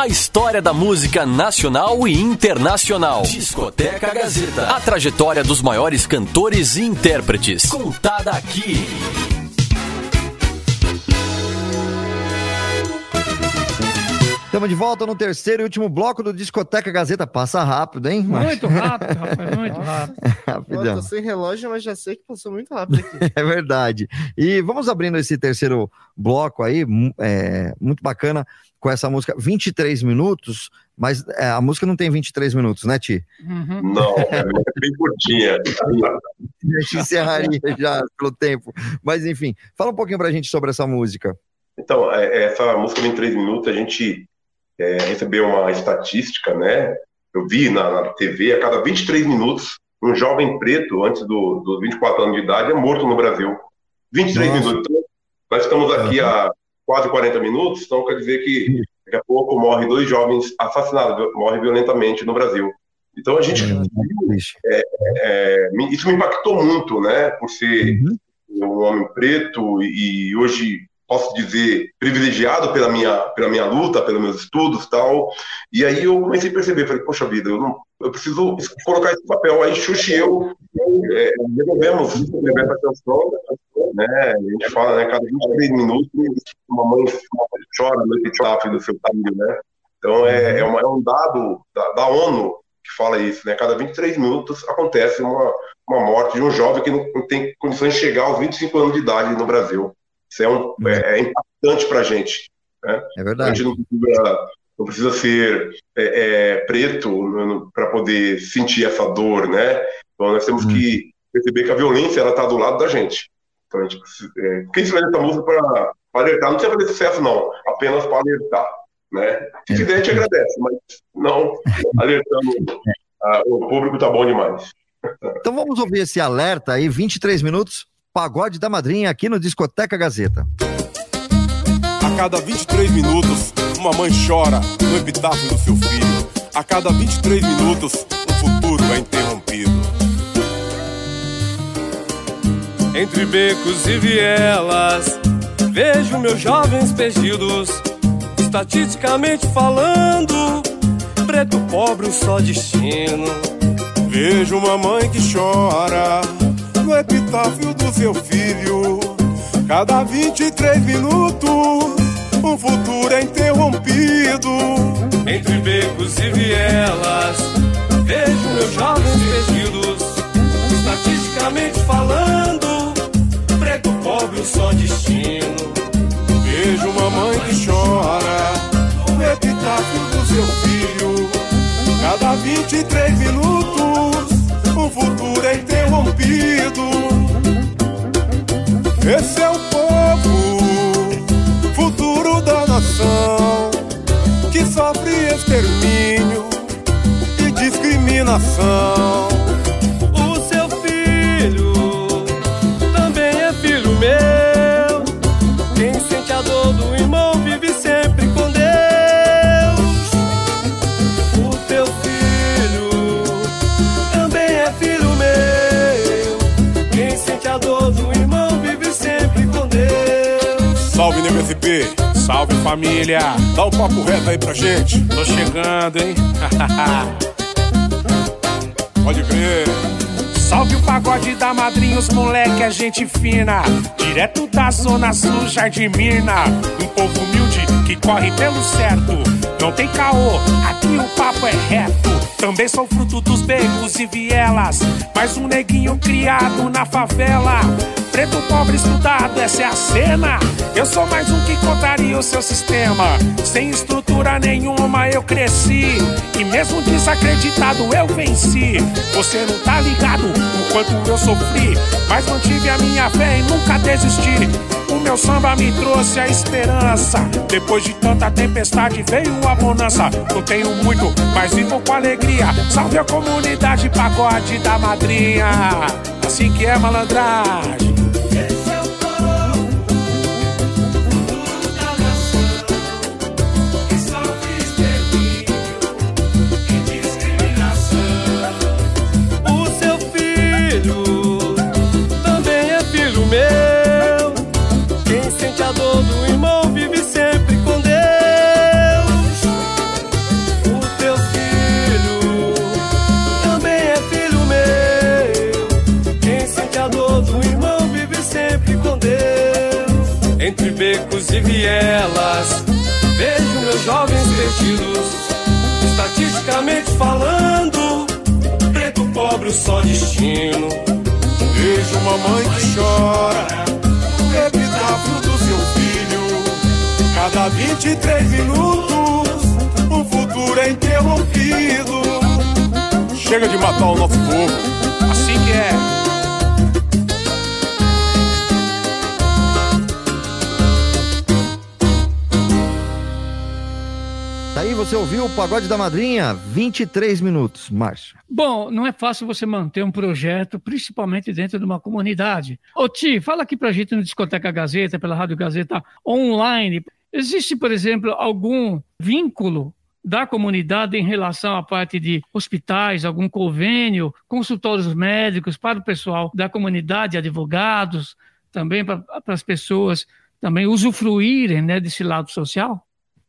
A história da música nacional e internacional. Discoteca Gazeta. A trajetória dos maiores cantores e intérpretes. Contada aqui. Estamos de volta no terceiro e último bloco do Discoteca Gazeta. Passa rápido, hein? Muito rápido, rapaz, muito rápido. Rapidão. Eu tô sem relógio, mas já sei que passou muito rápido aqui. É verdade. E vamos abrindo esse terceiro bloco aí, é, muito bacana, com essa música 23 minutos, mas é, a música não tem 23 minutos, né, Ti? Uhum. Não, é bem curtinha. A gente encerraria já pelo tempo. Mas enfim, fala um pouquinho pra gente sobre essa música. Então, é, essa música em três minutos, a gente é, recebeu uma estatística, né? Eu vi na, na TV, a cada 23 minutos, um jovem preto, antes do- dos 24 anos de idade, é morto no Brasil. 23 Nossa. minutos. Então, nós estamos aqui há quase 40 minutos, então quer dizer que daqui a pouco morre dois jovens assassinados, morrem violentamente no Brasil. Então a gente Hum, triste. é, me- isso me impactou muito, né? Por ser Uhum. um homem preto e hoje posso dizer privilegiado pela minha pela minha luta, pelos meus estudos, tal. E aí eu comecei a perceber, falei, poxa vida, eu não, eu preciso colocar esse papel. Aí Xuxa e eu é, resolvemos escrever canção, né? A gente fala, né? Cada 23 minutos, uma mãe chora no epitáfio do seu filho, né? Então é, é, uma- é um dado da, da ONU que fala isso, né? Cada 23 minutos acontece uma, uma morte de um jovem que não tem condições de chegar aos 25 anos de idade no Brasil. Isso é, um, é, é impactante para a gente. Né? É A verdade. gente não precisa, não precisa ser é, é, preto para poder sentir essa dor, né? Então nós temos que perceber que a violência ela está do lado da gente. Então a gente precisa, é, quem se essa música para alertar, não precisa fazer sucesso não, apenas para alertar, né? Se fizer a gente agradece, mas não alertando ah, o público tá bom demais. Então vamos ouvir esse alerta aí, 23 minutos, Pagode da Madrinha aqui no Discoteca Gazeta. A cada 23 minutos, uma mãe chora no epitáfio do seu filho. A cada 23 minutos, o futuro é interrompido. Entre becos e vielas, vejo meus jovens perdidos. Estatisticamente falando, preto pobre só destino. Vejo uma mãe que chora no epitáfio do seu filho. Cada 23 minutos, um futuro é interrompido. Entre becos e vielas, vejo meus jovens perdidos. Estatisticamente falando, preto pobre um só destino. Vejo uma mãe que chora no epitáfio do seu filho. Cada 23 minutos, um futuro é interrompido. Esse é o povo, futuro da nação, que sofre extermínio e discriminação. Salve NMSP, salve família. Dá um papo reto aí pra gente. Tô chegando, hein? Pode crer. Salve o pagode da madrinha, os moleque é gente fina. Direto da zona sul, Jardim Mirna. Um povo humilde que corre pelo certo. Não tem caô, aqui o papo é reto. Também sou fruto dos becos e vielas. Mais um neguinho criado na favela. Preto pobre estudado, essa é a cena. Eu sou mais um que contraria o seu sistema. Sem estrutura nenhuma eu cresci. E mesmo desacreditado eu venci. Você não tá ligado o quanto eu sofri. Mas mantive a minha fé e nunca desisti. Meu samba me trouxe a esperança. Depois de tanta tempestade veio a bonança. Não tenho muito, mas vivo com alegria. Salve a comunidade pagode da madrinha. Assim que é malandragem. Mãe que chora, epitáfio do seu filho. Cada 23 minutos, um futuro é interrompido. Chega de matar o nosso povo, Assim que é. Daí você ouviu o Pagode da Madrinha, 23 minutos, Márcio. Bom, não é fácil você manter um projeto, principalmente dentro de uma comunidade. Ô Ti, fala aqui pra gente no Discoteca Gazeta, pela Rádio Gazeta online. Existe, por exemplo, algum vínculo da comunidade em relação à parte de hospitais, algum convênio, consultórios médicos para o pessoal da comunidade, advogados, também para as pessoas também usufruírem né, desse lado social?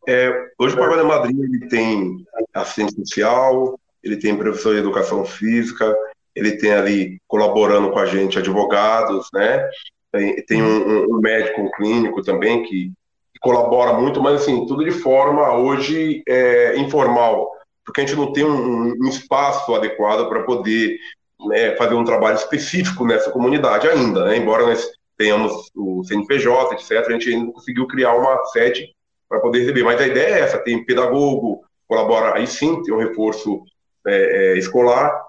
É, hoje o Pagode Madrinha ele tem assistente social, ele tem professor de educação física, ele tem ali colaborando com a gente advogados, né? Tem, tem um, um- um médico, um clínico também que, que colabora muito, mas assim, tudo de forma hoje é, informal, porque a gente não tem um, um espaço adequado para poder né, fazer um trabalho específico nessa comunidade ainda, né? Embora nós tenhamos o CNPJ, etc., a gente ainda não conseguiu criar uma sede para poder receber. Mas a ideia é essa: tem pedagogo, colabora, aí sim, tem um reforço é, é, escolar,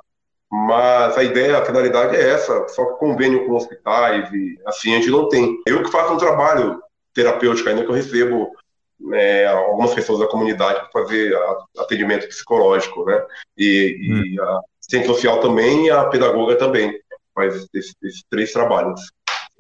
mas a ideia, a finalidade é essa, só que convênio com hospitais e assim a gente não tem. Eu que faço um trabalho terapêutico ainda que eu recebo né, algumas pessoas da comunidade para fazer atendimento psicológico, né? E, e a assistente social também e a pedagoga também faz esses, esses três trabalhos.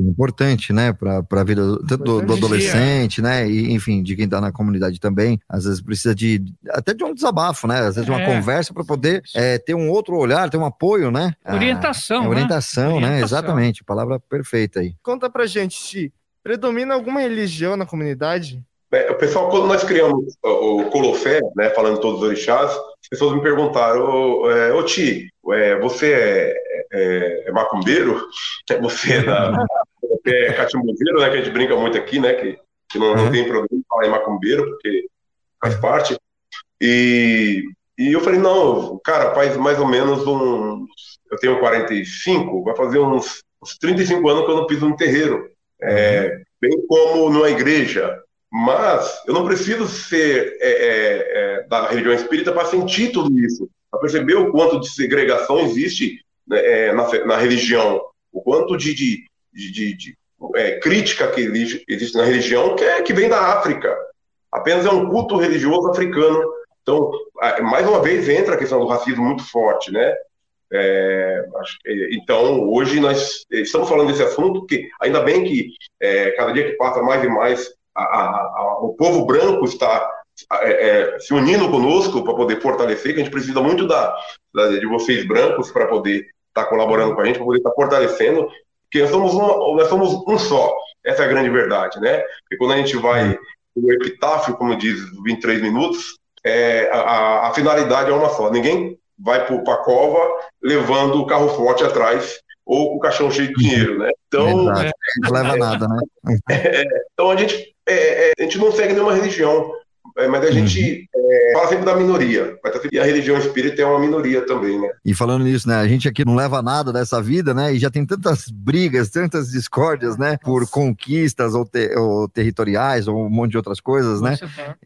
Importante, né, para a vida do, do- do adolescente, né, e enfim, de quem está na comunidade também. Às vezes precisa de até de um desabafo, né, às vezes de uma É. conversa para poder é, ter um outro olhar, ter um apoio, né. Ah, Orientação, é né? orientação, né, Orientação. exatamente, palavra perfeita aí. Conta pra gente, Ti. Predomina alguma religião na comunidade? É, o pessoal, quando nós criamos o, Colofé, né, falando todos os orixás, as pessoas me perguntaram, ô, é, ô Ti, é, você é, é, é macumbeiro? Você é, da, é catimbozeiro, né, que a gente brinca muito aqui, né, que, que não, não Uhum. tem problema falar em macumbeiro, porque faz parte. E, e eu falei, não, cara, faz mais ou menos uns... Eu tenho 45, vai fazer uns, uns 35 anos que eu não piso no terreiro. É, bem como numa igreja. Mas eu não preciso ser é, é, é, da religião espírita para sentir tudo isso, para perceber o quanto de segregação existe né, é, na, na religião, o quanto de, de, de- de- é, crítica que existe, na religião, que, é, que vem da África. Apenas é um culto religioso africano. Então, mais uma vez, entra a questão do racismo muito forte, né? É, que- então, hoje nós estamos falando desse assunto, porque ainda bem que é, cada dia que passa mais e mais a- a- o povo branco está é, é, se unindo conosco para poder fortalecer, que a gente precisa muito da, da- de vocês brancos para poder estar colaborando com a gente, para poder estar fortalecendo, porque nós somos, um, nós somos um só, essa é a grande verdade, né? Porque quando a gente vai no epitáfio, como diz, 23 minutos, é, a, a- finalidade é uma só, ninguém vai para a cova levando o carro forte atrás ou com o caixão cheio de dinheiro, né? Então, Verdade. Não leva nada, né. então a gente, é, é, a gente não segue nenhuma religião, é, mas a gente é, fala sempre da minoria. Tá- E a religião espírita é uma minoria também, né? E falando nisso, né, a gente aqui não leva nada dessa vida, né, e já tem tantas brigas, tantas discórdias, né, por conquistas ou, te- ou territoriais ou um monte de outras coisas, né,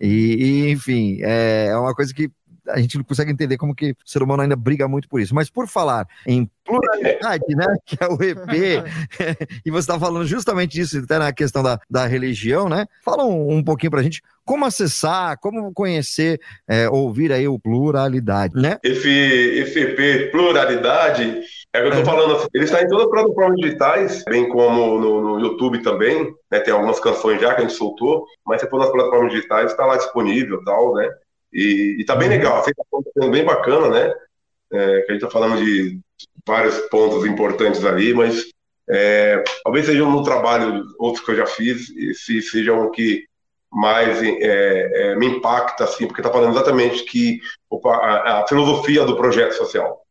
E, e, enfim, é, é uma coisa que a gente não consegue entender como que o ser humano ainda briga muito por isso. Mas por falar em pluralidade, né, que é o EP, e você está falando justamente disso, até na questão da, da religião, né? Fala um, um pouquinho pra gente como acessar, como conhecer, é, ouvir aí o pluralidade, né? Esse, esse EP Pluralidade, é o que eu tô É. falando, assim, ele está em todas as plataformas digitais, bem como no, no YouTube também, né? Tem algumas canções já que a gente soltou, mas se for nas plataformas digitais, está lá disponível e tal, né? E, e tá bem legal, a aceitação tá sendo bem bacana, né? É, que a gente tá falando de vários pontos importantes ali, mas é, talvez sejam no trabalho outros que eu já fiz, e se sejam o que mais é, é, me impacta, assim, porque tá falando exatamente que opa, a, a filosofia do projeto social.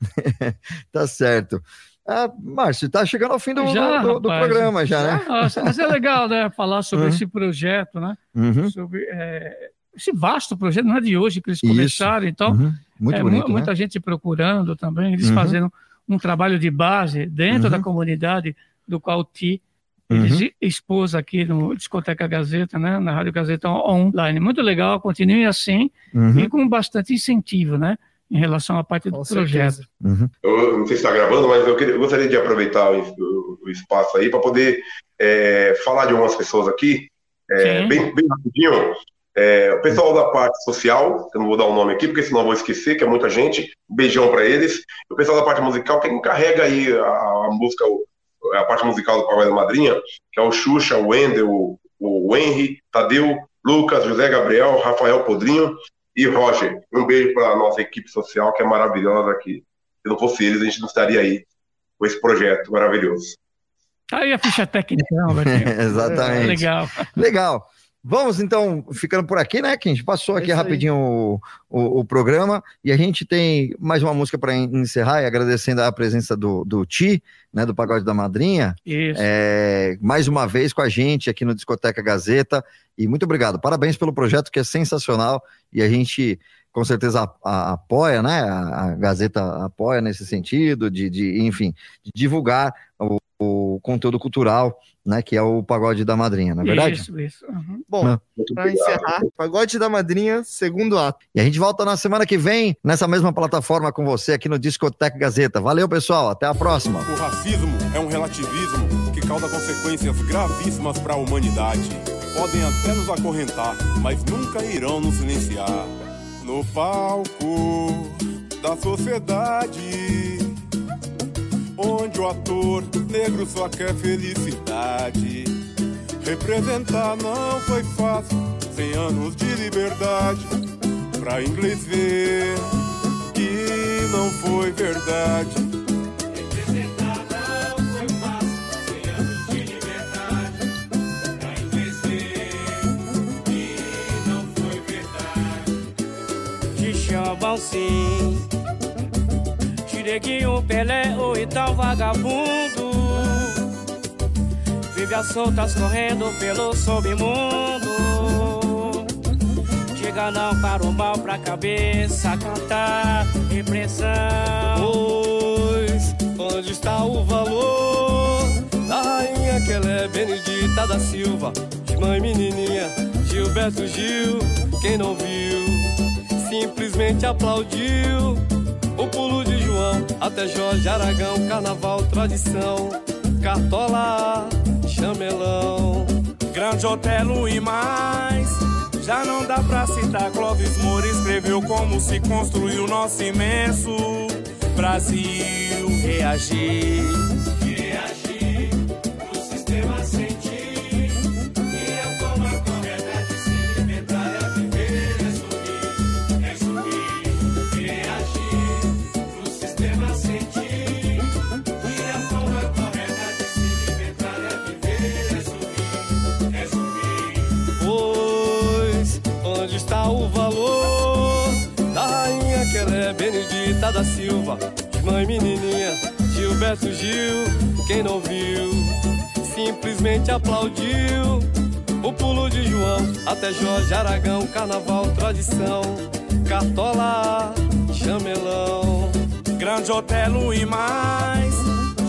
Tá certo. Ah, Márcio, tá chegando ao fim do, Já, do, do rapaz. programa já, né? Nossa, mas é legal, né? Falar sobre Uhum. esse projeto, né? Uhum. Sobre, é, esse vasto projeto, não é de hoje que eles Isso. começaram, então Uhum. Muito é, bonito, né? muita gente procurando também, eles Uhum. fazendo um trabalho de base dentro Uhum. da comunidade do qual o Ti Uhum. eles expôs aqui no Discoteca Gazeta, né, na Rádio Gazeta online. Muito legal, continue assim Uhum. e com bastante incentivo, né, em relação à parte do Com projeto. certeza. Uhum. Eu não sei se está gravando, mas eu, queria- eu gostaria de aproveitar o, o- espaço aí para poder é, falar de algumas pessoas aqui, é, bem, bem rapidinho. É, o pessoal da parte social, eu não vou dar o nome aqui, porque senão eu vou esquecer, que é muita gente. Um beijão para eles. O pessoal da parte musical, quem carrega aí a, a música, a parte musical do Papai da Madrinha, que é o Xuxa, o Wendel, o, o Henry, Tadeu, Lucas, José Gabriel, Rafael Podrinho e Roger. Um beijo para a nossa equipe social, que é maravilhosa aqui. Se não fosse eles, a gente não estaria aí com esse projeto maravilhoso. Tá aí a ficha técnica. Exatamente. Legal. Legal. Vamos então ficando por aqui, né? Que a gente passou É aqui aí. rapidinho o, o, o programa e a gente tem mais uma música para encerrar e agradecendo a presença do, do Ti, né? Do Pagode da Madrinha, Isso. é, mais uma vez com a gente aqui no Discoteca Gazeta e muito obrigado. Parabéns pelo projeto que é sensacional e a gente com certeza a- a- apoia, né? A, a Gazeta apoia nesse sentido de, de enfim, de divulgar o, o conteúdo cultural, né? Que é o Pagode da Madrinha, não é verdade? Isso, isso. Uhum. Bom, pra obrigado. encerrar, Pagode da Madrinha, segundo ato. E a gente volta na semana que vem, nessa mesma plataforma com você aqui no Discoteca Gazeta. Valeu, pessoal. Até a próxima. O racismo é um relativismo que causa consequências gravíssimas para a humanidade. Podem até nos acorrentar, mas nunca irão nos silenciar. No palco da sociedade, onde o ator negro só quer felicidade. Representar não foi fácil, cem anos de liberdade. Pra inglês ver que não foi verdade. te chamam sim. Tireguinho, Pelé ou então vagabundo. Vive as soltas correndo pelo submundo. Chega não para o mal, pra cabeça cantar repressão. Pois, onde está o valor da rainha que ela é Benedita da Silva? De mãe menininha, Gilberto Gil, quem não viu? simplesmente aplaudiu o pulo de João até Jorge Aragão, carnaval, tradição, cartola, chamelão, grande Otelo e mais. Já não dá pra citar, Clóvis Moura escreveu como se construiu nosso imenso Brasil. Reagir, Benedita da Silva? Mãe menininha, Gilberto Gil, quem não viu, simplesmente aplaudiu. O pulo de João, até Jorge Aragão, carnaval, tradição, cartola, chamelão, grande Otelo e mais.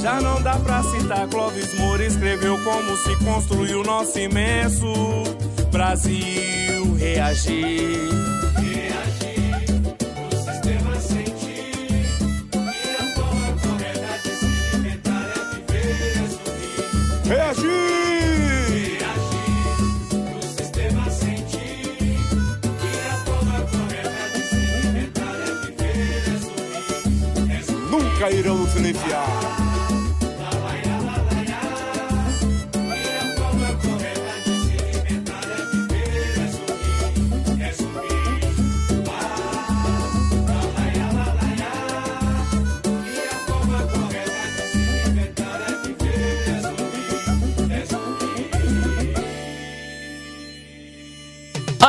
Já não dá pra citar, Clóvis Moura escreveu como se construiu nosso imenso Brasil. Reagir, sorrir. Nunca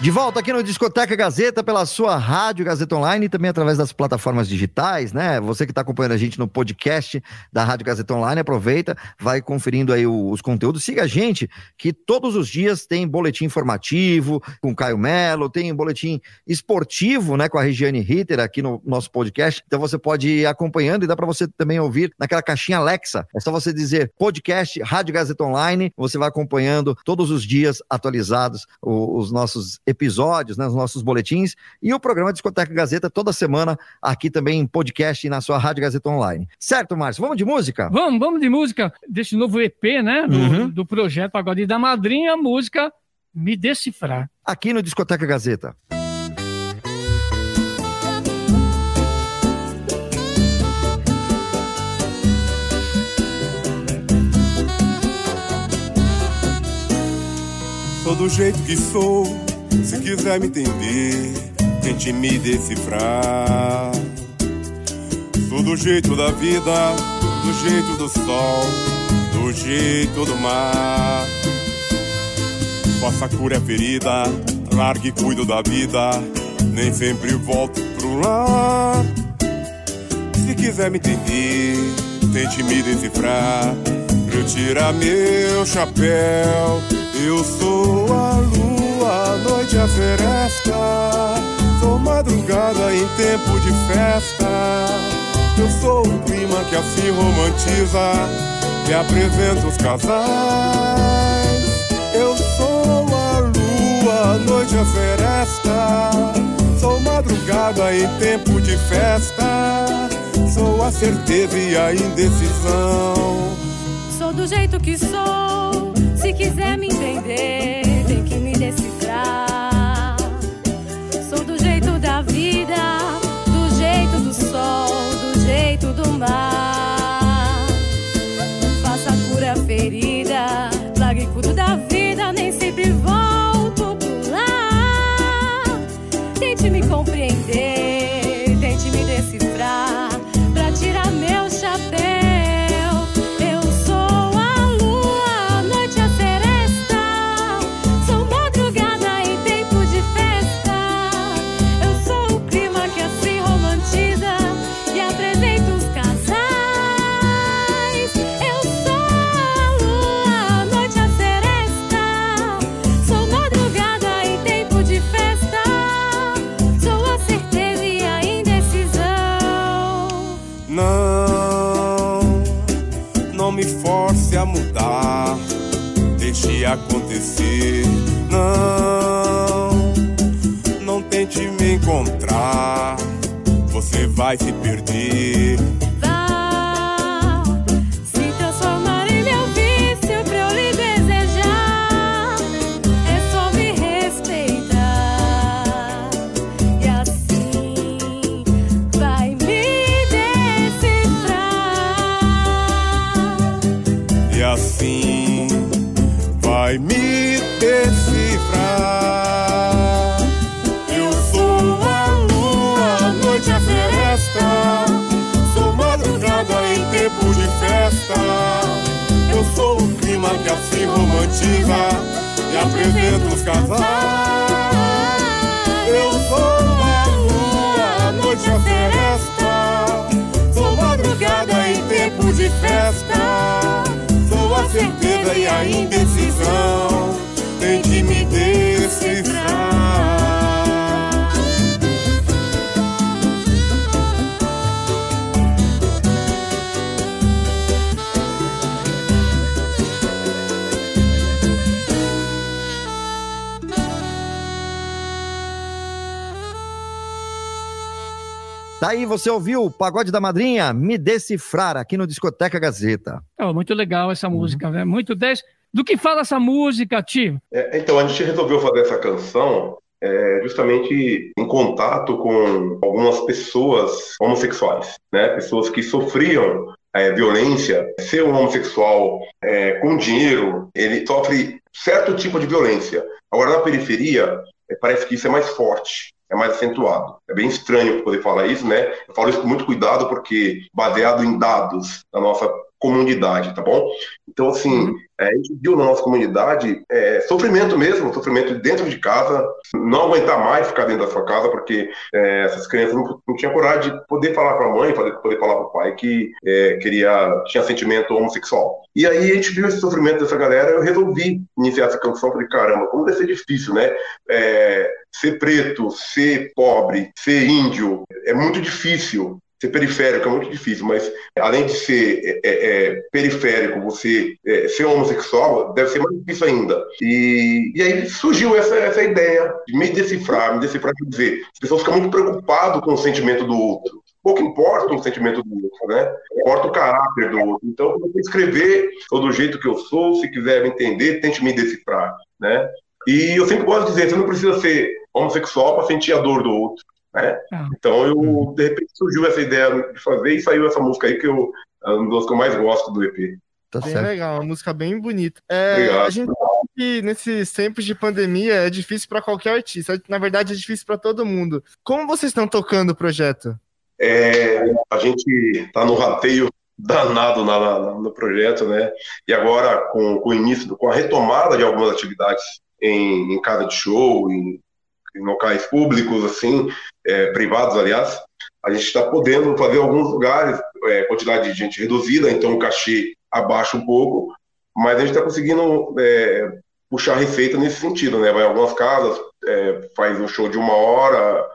De volta aqui no Discoteca Gazeta, pela sua rádio Gazeta Online e também através das plataformas digitais, né? Você que está acompanhando a gente no podcast da Rádio Gazeta Online, aproveita, vai conferindo aí os conteúdos. Siga a gente, que todos os dias tem boletim informativo com Caio Melo, tem boletim esportivo, né, com a Regiane Ritter aqui no nosso podcast. Então você pode ir acompanhando e dá para você também ouvir naquela caixinha Alexa. É só você dizer podcast Rádio Gazeta Online, você vai acompanhando todos os dias atualizados os, os nossos episódios, né, os nossos boletins, e o programa Discoteca Gazeta toda semana aqui também em podcast e na sua Rádio Gazeta Online. Certo, Márcio? Vamos de música? Vamos, vamos de música desse novo EP, né? Do, Uhum. do projeto Pagode da Madrinha, a música Me Decifrar. Aqui no Discoteca Gazeta. Sou do jeito que sou, se quiser me entender, tente me decifrar. Sou do jeito da vida, do jeito do sol, do jeito do mar. Faça cura a ferida, largue e cuido da vida, nem sempre volto pro lar. Se quiser me entender, tente me decifrar. Eu tirar meu chapéu. Eu sou a lua, a noite a seresta. Sou madrugada em tempo de festa. Eu sou o clima que assim romantiza e apresenta os casais. Eu sou a lua, a noite a seresta. Sou madrugada em tempo de festa. Sou a certeza e a indecisão. Sou do jeito que sou, se quiser me entender, tem que me decifrar. Acontecer. Não, não tente me encontrar. Você vai se perder. Romantiza e apresenta os casais. Eu sou a lua, a noite a seresta. Sou madrugada em tempo de festa. Sou a certeza e a indecisão. Daí você ouviu o Pagode da Madrinha, Me Decifrar, aqui no Discoteca Gazeta. Oh, muito legal essa música, né? Muito 10. Do que fala essa música, tio? É, então, a gente resolveu fazer essa canção é, justamente em contato com algumas pessoas homossexuais, né? Pessoas que sofriam é, violência. Ser um homossexual é, com dinheiro, ele sofre certo tipo de violência. Agora, na periferia, é, parece que isso é mais forte, é mais acentuado. É bem estranho poder falar isso, né? Eu falo isso com muito cuidado, porque baseado em dados da nossa comunidade, tá bom? Então, assim, uhum. é, a gente viu na nossa comunidade é, sofrimento mesmo, sofrimento dentro de casa, não aguentar mais ficar dentro da sua casa, porque é, essas crianças não, não tinham coragem de poder falar para a mãe, poder, poder falar para o pai que é, queria, tinha sentimento homossexual. E aí a gente viu esse sofrimento dessa galera, eu resolvi iniciar essa canção, falei, caramba, como deve ser difícil, né? É, ser preto, ser pobre, ser índio, é muito difícil ser periférico é muito difícil, mas além de ser é, é, é, periférico, você é, ser homossexual deve ser mais difícil ainda. E, e aí surgiu essa, essa ideia de me decifrar, me decifrar, quer dizer, as pessoas ficam muito preocupadas com o sentimento do outro. Pouco importa o sentimento do outro, né? Importa o caráter do outro. Então, eu vou escrever, sou do jeito que eu sou, se quiser me entender, tente me decifrar, né? E eu sempre gosto de dizer, você não precisa ser homossexual para sentir a dor do outro. Né? Ah. Então eu, de repente, surgiu essa ideia de fazer e saiu essa música aí que eu, é uma das que eu mais gosto do EP. Tá bem certo. legal, uma música bem bonita. É, a gente sabe que nesses tempos de pandemia é difícil para qualquer artista. Na verdade, é difícil para todo mundo. Como vocês estão tocando o projeto? É, a gente está no rateio danado na, na, no projeto, né? E agora, com, com o início, com a retomada de algumas atividades em, em casa de show, em em locais públicos, assim, é, privados, aliás, a gente está podendo fazer alguns lugares, é, quantidade de gente reduzida, então o cachê abaixa um pouco, mas a gente está conseguindo é, puxar receita nesse sentido, né? Vai em algumas casas, é, faz um show de uma hora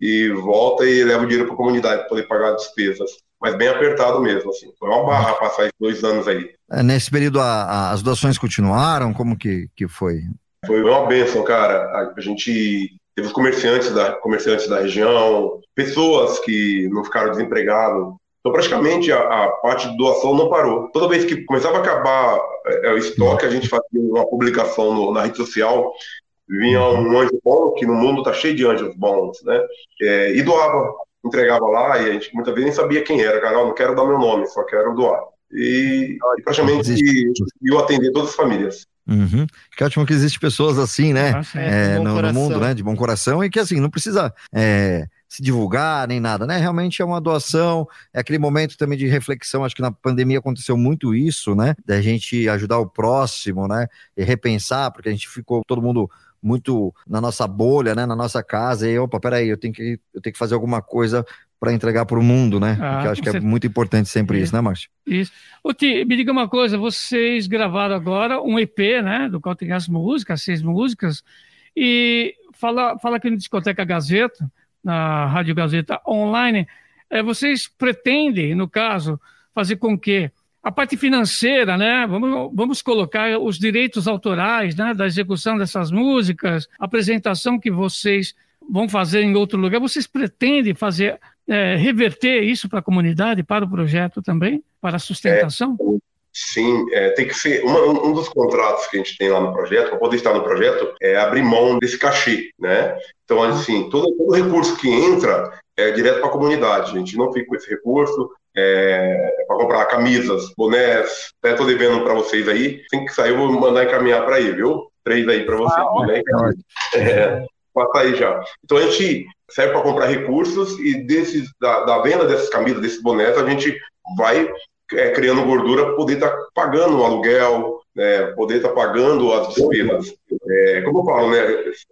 e volta e leva o dinheiro para a comunidade para poder pagar as despesas. Mas bem apertado mesmo, assim. Foi uma barra passar esses dois anos aí. É, nesse período, a, a, as doações continuaram? Como que, que foi? Foi uma bênção, cara. A gente teve os comerciantes da, comerciantes da região, pessoas que não ficaram desempregados. Então, praticamente, a, a, parte de doação não parou. Toda vez que começava a acabar é, é o estoque, a gente fazia uma publicação no, na rede social, vinha um anjo bom, que no mundo está cheio de anjos bons, né? É, e doava, entregava lá, e a gente muitas vezes nem sabia quem era. Cara, não quero dar meu nome, só quero doar. E, e praticamente conseguiu atender todas as famílias. Uhum. Que ótimo que existe pessoas assim, né? Ah, é, no, no, mundo, né? De bom coração e que assim, não precisa é, se divulgar nem nada, né? Realmente é uma doação, é aquele momento também de reflexão. Acho que na pandemia aconteceu muito isso, né? Da gente ajudar o próximo, né? E repensar, porque a gente ficou todo mundo muito na nossa bolha, né, na nossa casa, e opa, peraí, eu tenho que, eu tenho que fazer alguma coisa para entregar para o mundo, né? Ah, eu acho que é muito importante sempre isso, isso né, Márcio? Isso. Ô, Ti, me diga uma coisa, vocês gravaram agora um EP, né, do qual tem as músicas, seis músicas, e fala, fala aqui no Discoteca Gazeta, na Rádio Gazeta Online, é, vocês pretendem, no caso, fazer com que a parte financeira, né? Vamos, vamos colocar os direitos autorais, né? Da execução dessas músicas, apresentação que vocês vão fazer em outro lugar. Vocês pretendem fazer é, reverter isso para a comunidade, para o projeto também, para a sustentação? É, sim, é, tem que ser uma, um dos contratos que a gente tem lá no projeto, para poder estar no projeto, é abrir mão desse cachê, né? Então, assim, todo, todo recurso que entra é direto para a comunidade. A gente não fica com esse recurso, é, para comprar camisas, bonés, até tô devendo para vocês aí. Assim que sair, eu vou mandar encaminhar para aí, viu? Três aí para vocês. Ah, né? é, passa aí já. Então a gente serve para comprar recursos e desses, da, da, venda dessas camisas, desses bonés, a gente vai é, criando gordura para poder estar tá pagando o aluguel, né, poder estar tá pagando as despesas. É, como eu falo, né,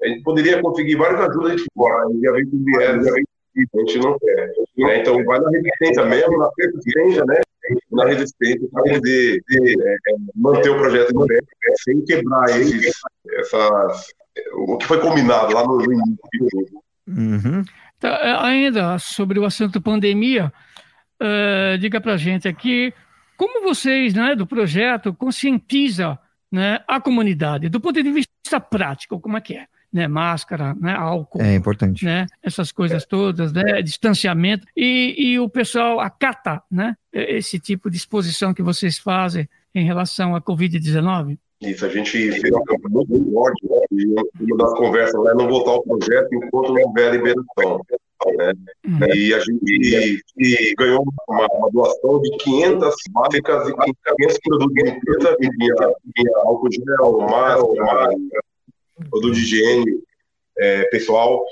a gente poderia conseguir várias ajudas de fora, já vem com a gente não quer. Né? Então, vai na resistência mesmo, na persistência, né? na resistência, para poder é, manter o projeto de pé, né? sem quebrar esses, essas, o que foi combinado lá no início. Uhum. Tá, é, ainda sobre o assunto pandemia, uh, diga para gente aqui como vocês, né, do projeto, conscientiza né, a comunidade do ponto de vista prático, como é que é? né, máscara, né, álcool. É importante. Né, essas coisas todas, né, distanciamento. E, e o pessoal acata né, esse tipo de exposição que vocês fazem em relação à Covid-19? Isso, a gente fez uma campanha muito forte, né? e uma das conversas lá é não votar o projeto enquanto não houver liberação. Né? Uhum. E a gente e ganhou uma, uma, doação de 500 máscaras e 500 produtos de limpeza, vinha, álcool gel, máscara, produto de higiene, é, pessoal.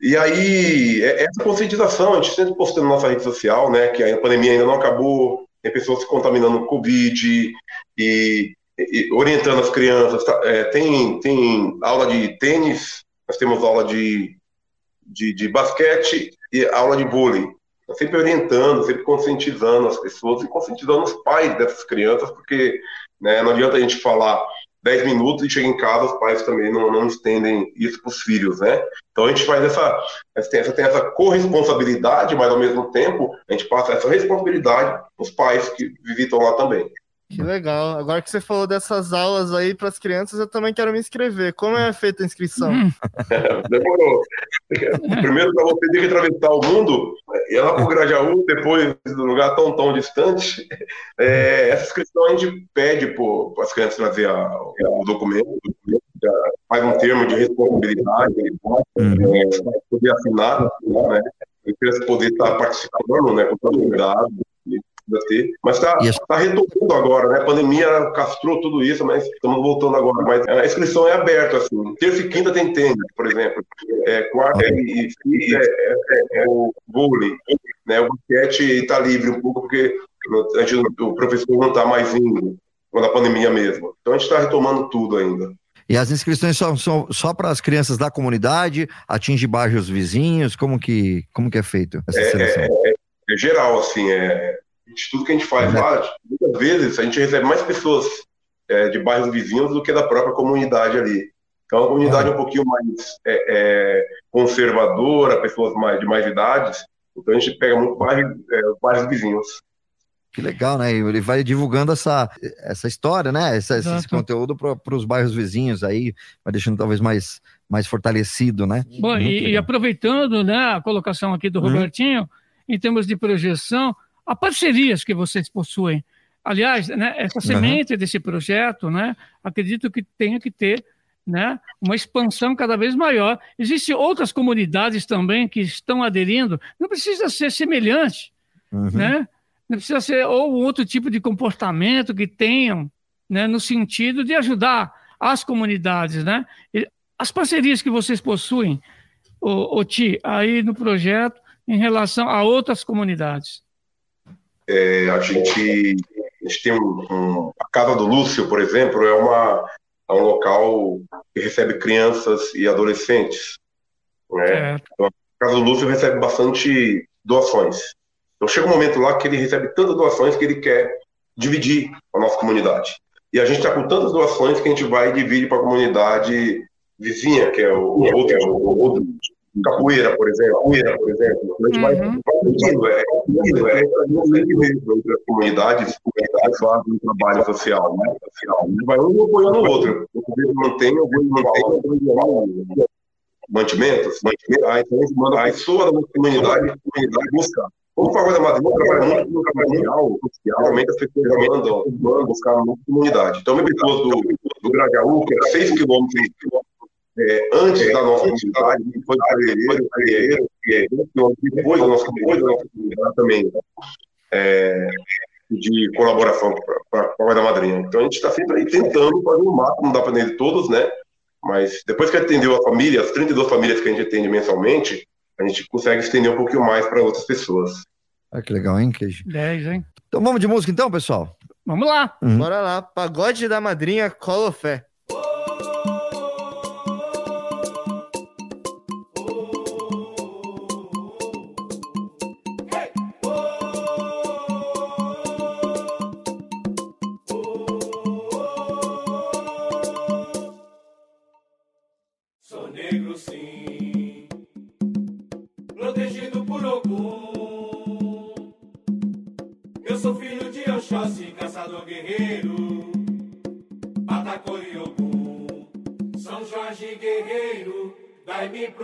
E aí, é, essa conscientização, a gente sempre postando na nossa rede social, né, que a pandemia ainda não acabou, tem pessoas se contaminando com Covid e orientando as crianças. Tá, é, tem, tem aula de tênis, nós temos aula de, de, de basquete e aula de vôlei. Sempre orientando, sempre conscientizando as pessoas e conscientizando os pais dessas crianças, porque né, não adianta a gente falar 10 minutos e chega em casa, os pais também não, não estendem isso para os filhos, né? Então a gente faz essa, essa, tem essa corresponsabilidade, mas ao mesmo tempo a gente passa essa responsabilidade para os pais que visitam lá também. Que legal. Agora que você falou dessas aulas aí para as crianças, eu também quero me inscrever. Como é feita a inscrição? Hum. Demorou. Primeiro, para você ter que atravessar o mundo, ir lá para o Grajaú, depois do lugar tão, tão distante, é, essa inscrição a gente pede para as crianças trazer a, o documento, faz um termo de responsabilidade, uhum. é, poder assinar, né? poder estar participando né, com todo cuidado, ter, mas está tá retomando agora, né? A pandemia castrou tudo isso, mas estamos voltando agora. Mas a inscrição é aberta, assim. Terça e quinta tem tênis, por exemplo. É, quarta e quinta é, é, é, o vôlei. Né? O basquete está livre um pouco, porque a gente, o professor não está mais indo, quando a pandemia mesmo. Então a gente está retomando tudo ainda. E as inscrições são, são só para as crianças da comunidade, atinge bairros vizinhos, como que, como que é feito essa é, seleção? É, é, é geral, assim, é, de tudo que a gente faz lá, muitas vezes a gente recebe mais pessoas é, de bairros vizinhos do que da própria comunidade ali. Então, é uma comunidade um pouquinho mais é, é, conservadora, pessoas mais, de mais idades, então a gente pega muito bairros, é, bairros vizinhos. Que legal, né? Ele vai divulgando essa, essa história, né? Essa, esse conteúdo para os bairros vizinhos aí, vai deixando talvez mais, mais fortalecido, né? Bom, e, e, aproveitando né, a colocação aqui do uhum. Robertinho, em termos de projeção, a parcerias que vocês possuem. Aliás, né, essa semente uhum. desse projeto, né, acredito que tenha que ter né, uma expansão cada vez maior. Existem outras comunidades também que estão aderindo, não precisa ser semelhante, uhum. né? não precisa ser ou outro tipo de comportamento que tenham né, no sentido de ajudar as comunidades. Né? As parcerias que vocês possuem, o, o Ti, aí no projeto, em relação a outras comunidades. É, a, gente, a gente tem um, um, A Casa do Lúcio, por exemplo, é, uma, é um local que recebe crianças e adolescentes. Né? Então, a Casa do Lúcio recebe bastante doações. Então chega um momento lá que ele recebe tantas doações que ele quer dividir a nossa comunidade. E a gente está com tantas doações que a gente vai e divide para a comunidade vizinha, que é o, outro, o outro capoeira, por exemplo, capoeira, por exemplo. A gente vai uhum. é, é, é, entre as comunidades, comunidades fazem um trabalho social, né? Social. A gente vai um apoiando o outro. O mantém, o mantém, mantimentos, mantimentos. Ah, então a gente manda a pessoa da comunidade, comunidade buscar. Como o Pagode Madrid trabalha muito no trabalho social, realmente as pessoas mandam, mandam buscar nossa comunidade. Então, me pessoas do, do Grajaú, que é 6 quilômetros é, antes da nossa comunidade, depois do que é depois da nossa comunidade também, é, de colaboração para a Pagode da Madrinha. Então, a gente está sempre aí tentando fazer um mapa, não dá para atender todos, né? Mas depois que atendeu a família, as 32 famílias que a gente atende mensalmente, a gente consegue estender um pouquinho mais para outras pessoas. Ah, que legal, hein, Queijo? 10, hein? Então vamos de música então, pessoal? Vamos lá. Uhum. Bora lá. Pagode da Madrinha, Colofé.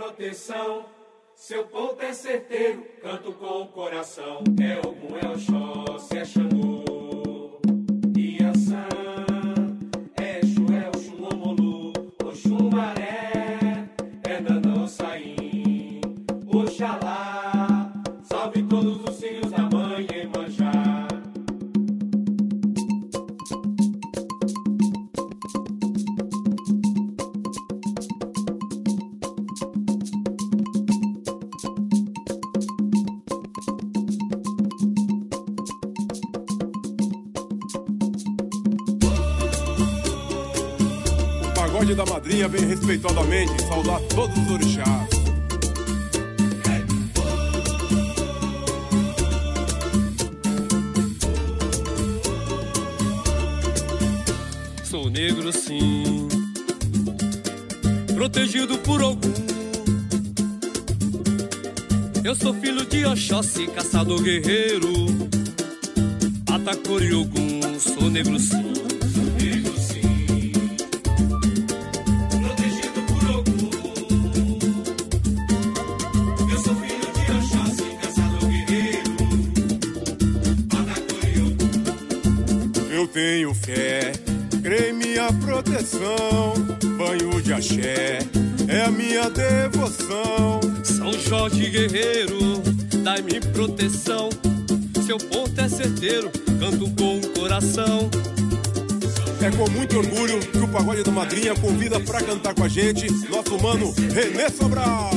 Proteção. Seu ponto é certeiro, canto com o coração. É Ogum, é Oxóssi, é Xangô. É é. Oxalá, salve todos os vem respeitosamente saudar todos os orixás. Sou negro sim, protegido por algum. Eu sou filho de Oxóssi, caçador guerreiro. Atacor e Ogum, sou negro sim. Minha proteção. Banho de axé é a minha devoção. São Jorge Guerreiro, dai-me proteção. Seu ponto é certeiro, canto com o coração. É com muito orgulho que o Pagode da Madrinha convida pra cantar com a gente nosso mano Renê Sobral.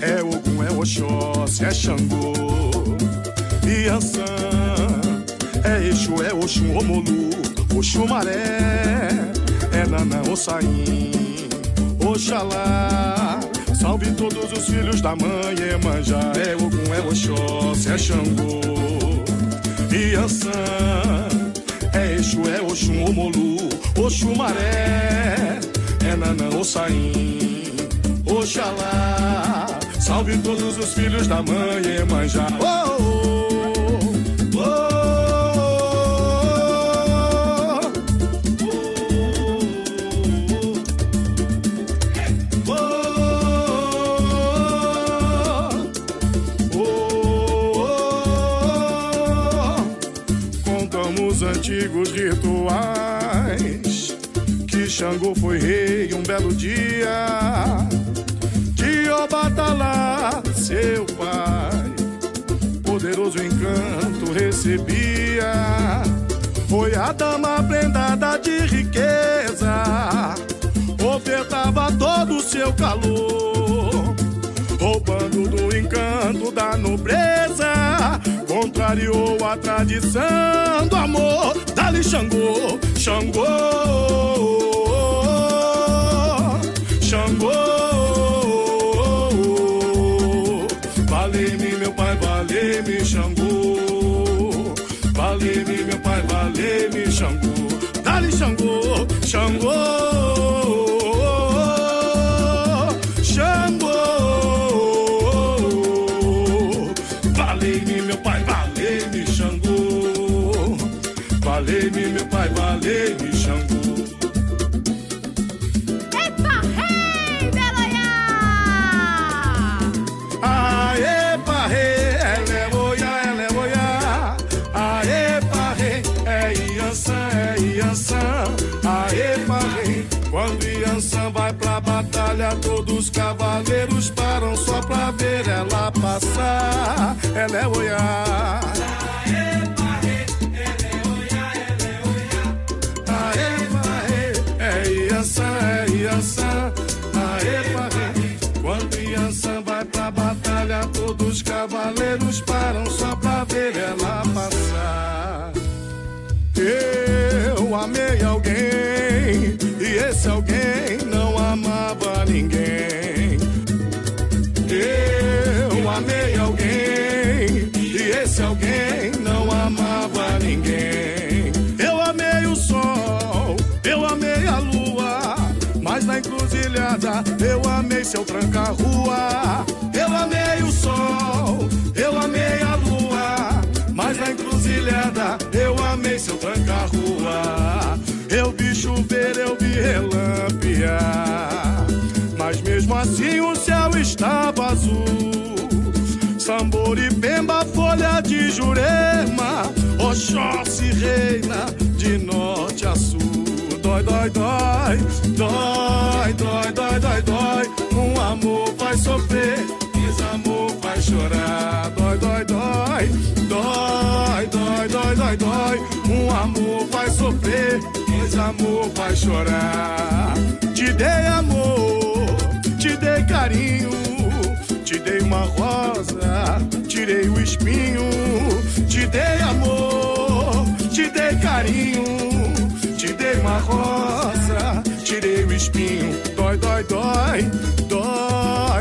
É Ogum, é Oxóssi, é Xangô e Ansan. É Exu, é Oxum, Omolu, Oxumaré. É Nanã, Ossain, Oxalá. Salve todos os filhos da mãe, Emanjá. É Ogum, é Oxóssi, é Xangô e Ansan. É Exu, é Oxum, Omolu, Oxumaré. É Nanã, Ossain, Oxalá. Salve todos os filhos da mãe, Emanjá. Oh, antigos rituais que Xangô foi rei um belo dia. De Obatalá, seu pai, poderoso encanto recebia. Foi a dama prendada de riqueza, ofertava todo o seu calor roubando do encanto da nobreza, contrariou a tradição do amor. Dali Xangô, Xangô, Xangô. Vale-me, meu pai, passar. Ela é. Aê, parrê, é Iansã, é Iansã. Aê, parrê, quando Iansã vai pra batalha, todos os cavaleiros param só seu tranca-rua. Eu amei o sol, eu amei a lua, mas na encruzilhada eu amei seu tranca-rua. Eu vi chover, eu vi relampear, mas mesmo assim o céu estava azul. Sambori, Pemba, folha de Jurema, Oxóssi reina de norte a sul. Dói, dói, dói, dói, dói, dói, dói, dói. Um amor vai sofrer, desamor vai chorar. Dói, dói, dói, dói, dói, dói, dói, dói. Um amor vai sofrer, desamor vai chorar. Te dei amor, te dei carinho. Te dei uma rosa, tirei o espinho. Te dei amor, te dei carinho. Rosa, tirei o espinho. dói, dói,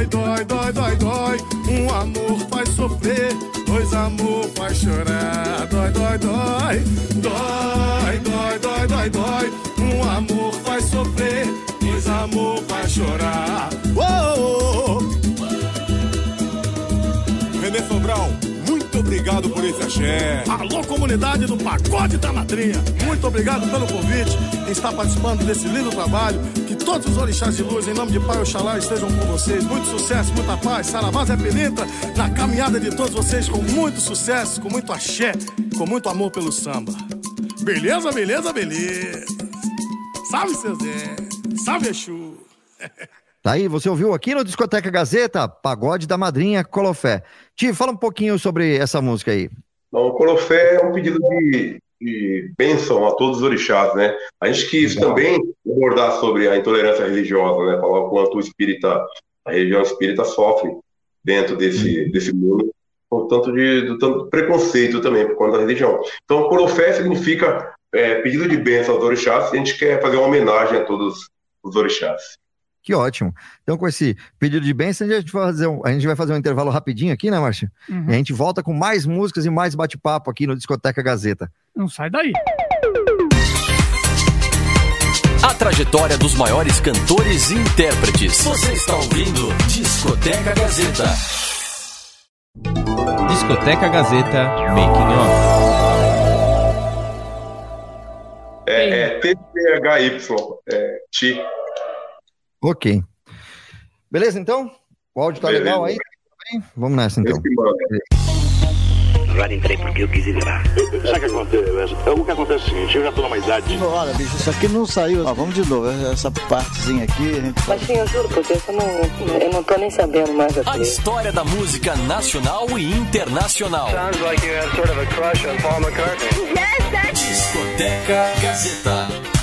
dói, dói, dói, dói. Um amor faz sofrer, dois amor faz chorar. Dói, dói, dói, dói, dói, dói, dói, dói. Um amor faz sofrer, dois amor faz chorar. Uou! Renê Sobral, muito obrigado por esse axé. Alô, comunidade do Pagode da Madrinha. Muito obrigado pelo convite em estar participando desse lindo trabalho. Que todos os orixás de luz, em nome de Pai Oxalá, estejam com vocês. Muito sucesso, muita paz. Saravá Zé Pelintra, na caminhada de todos vocês com muito sucesso, com muito axé, com muito amor pelo samba. Beleza, beleza, beleza. Salve, seu Zé. Salve, Exu. Tá aí, você ouviu aqui no Discoteca Gazeta, Pagode da Madrinha Colofé. Ti, fala um pouquinho sobre essa música aí. Então, o Colofé é um pedido de, de bênção a todos os orixás, né? A gente quis também abordar sobre a intolerância religiosa, né? Falar o quanto o espírita, a religião espírita sofre dentro desse, desse mundo, por tanto de do tanto preconceito também por conta da religião. Então, o Colofé significa é, pedido de bênção aos orixás, e a gente quer fazer uma homenagem a todos os orixás. Que ótimo. Então, com esse pedido de bênção, a gente vai fazer um, a gente vai fazer um intervalo rapidinho aqui, né, Márcio? Uhum. E a gente volta com mais músicas e mais bate-papo aqui no Discoteca Gazeta. Não sai daí. A trajetória dos maiores cantores e intérpretes. Você está ouvindo Discoteca Gazeta. Discoteca Gazeta Making Off. É, é TPHY, é, Ti. Ok. Beleza, então? O áudio tá Beleza. legal aí? Vamos nessa, então. Agora entrei porque eu quis ir lá. Sabe o que acontece? O que acontece é o seguinte, eu já tô numa idade. Olha, bicho, isso aqui não saiu. Ó, vamos de novo. Essa partezinha aqui, a gente Mas sim, eu juro por Deus, eu não, eu não tô nem sabendo mais A aqui. história da música nacional e internacional. Sounds like you have sort of a crush on Paul McCartney. Discoteca Gazeta.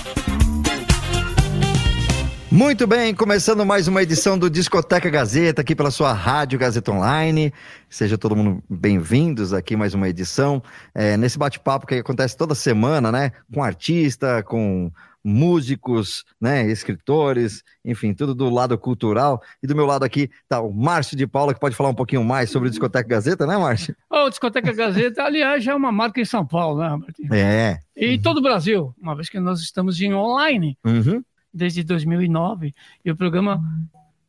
Muito bem, começando mais uma edição do Discoteca Gazeta, aqui pela sua Rádio Gazeta Online. Seja todo mundo bem-vindos aqui mais uma edição. É, nesse bate-papo que acontece toda semana, né? Com artista, com músicos, né? Escritores, enfim, tudo do lado cultural. E do meu lado aqui tá o Márcio de Paula, que pode falar um pouquinho mais sobre o Discoteca Gazeta, né, Márcio? Ô, Discoteca Gazeta, aliás, já é uma marca em São Paulo, né, Robertinho? É. E todo o Brasil, uma vez que nós estamos em online Uhum. Desde 2009, e o programa,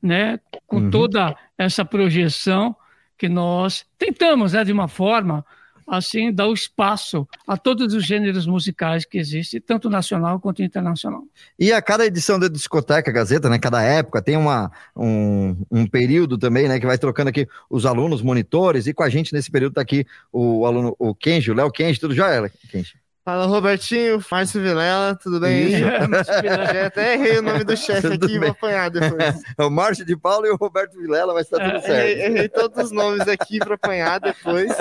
né, com Uhum. toda essa projeção que nós tentamos, né, de uma forma assim, dar o espaço a todos os gêneros musicais que existem, tanto nacional quanto internacional. E a cada edição da Discoteca Gazeta, né, cada época, tem uma, um, um período também, né, que vai trocando aqui os alunos, monitores, e com a gente nesse período tá aqui o aluno, o Kenji, o Léo Kenji, tudo já, Kenji? Fala, Robertinho, Márcio Vilela, tudo bem? Já até errei o nome do chefe aqui e vou apanhar depois. É o Márcio de Paulo e o Roberto Vilela, vai estar tudo Errei, certo. errei todos os nomes aqui pra apanhar depois.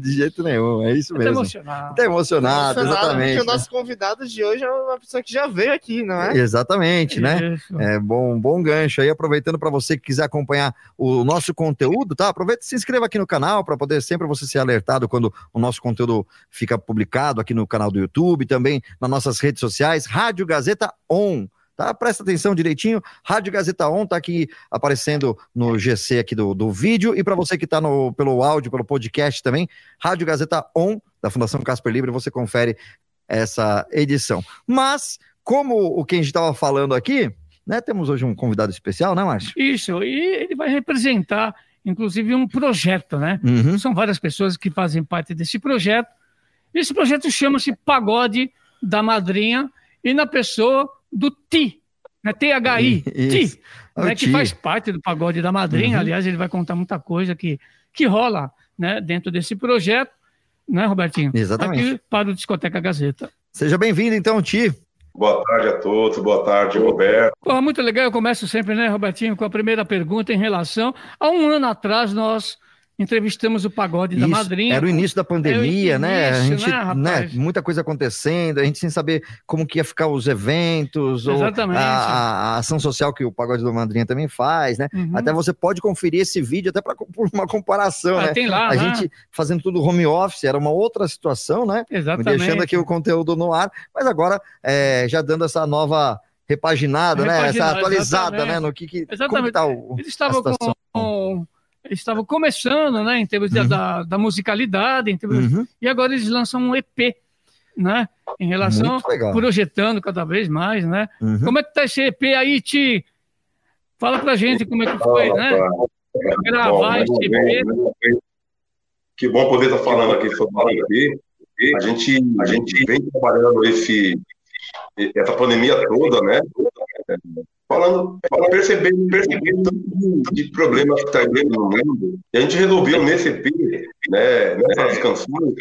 De jeito nenhum, é isso mesmo. emocionado. Tá emocionado, Emocionado, exatamente. Porque o nosso convidado de hoje é uma pessoa que já veio aqui, não é? Exatamente, né? Isso. É bom, bom gancho aí. Aproveitando para você que quiser acompanhar o nosso conteúdo, tá? Aproveita e se inscreva aqui no canal para poder sempre você ser alertado quando o nosso conteúdo fica publicado aqui no canal do YouTube, também nas nossas redes sociais, Rádio Gazeta On. Tá? Presta atenção direitinho. Rádio Gazeta On tá aqui aparecendo no GC aqui do, do vídeo. E para você que está pelo áudio, pelo podcast também, Rádio Gazeta On, da Fundação Casper Libre, você confere essa edição. Mas, como o Kenji estava falando aqui, né? Temos hoje um convidado especial, né, Márcio? Isso, e ele vai representar, inclusive, um projeto, né? Uhum. São várias pessoas que fazem parte desse projeto. Esse projeto chama-se Pagode da Madrinha e na pessoa do Ti, né? THI. Ti, É né? que Ti. faz parte do Pagode da Madrinha. Uhum. Aliás, ele vai contar muita coisa que, que rola né? dentro desse projeto, né, Robertinho? Exatamente. Aqui para o Discoteca Gazeta. Seja bem-vindo, então, Ti. Boa tarde a todos, boa tarde, Roberto. Porra, muito legal. Eu começo sempre, né, Robertinho, com a primeira pergunta em relação. Há um ano atrás, nós entrevistamos o Pagode da Isso, Madrinha. Era o início da pandemia, É o né? A início, gente, né, né, muita coisa acontecendo, a gente sem saber como que ia ficar os eventos, ou a, a ação social que o Pagode da Madrinha também faz, né? Uhum. Até você pode conferir esse vídeo até para uma comparação, Ah, né? tem lá, a né? gente fazendo tudo home office, era uma outra situação, né? Exatamente. Deixando aqui o conteúdo no ar, mas agora é, já dando essa nova repaginada, né? Essa Repaginada, atualizada, exatamente. né? No que, que como Exatamente. que tá o, Eles estavam com, eles estavam começando, né, em termos da- da, da musicalidade, em termos- Uhum. e agora eles lançam um EP, né, em relação, projetando cada vez mais, né. Uhum. Como é que tá esse EP aí, Ti? Fala pra gente como é que foi, né? Gravar Bom, esse EP. Que bom poder estar falando aqui sobre aqui. A gente, a gente vem trabalhando esse, essa pandemia toda, né? Falando, percebendo, percebendo de problemas que está vendo no mundo. E a gente resolveu nesse EP, né, nessas canções,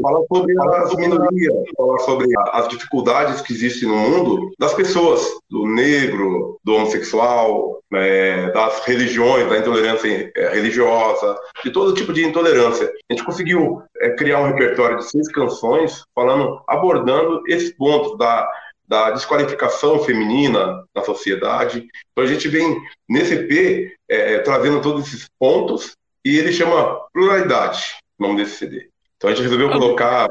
falar sobre as minorias, falar sobre as dificuldades que existem no mundo das pessoas, do negro, do homossexual, né, das religiões, da intolerância eh, religiosa, de todo tipo de intolerância. A gente conseguiu eh, criar um repertório de seis canções falando, abordando esses pontos da da desqualificação feminina na sociedade. Então a gente vem nesse EP eh, trazendo todos esses pontos e ele chama Pluralidade, o nome desse CD. Então a gente resolveu colocar,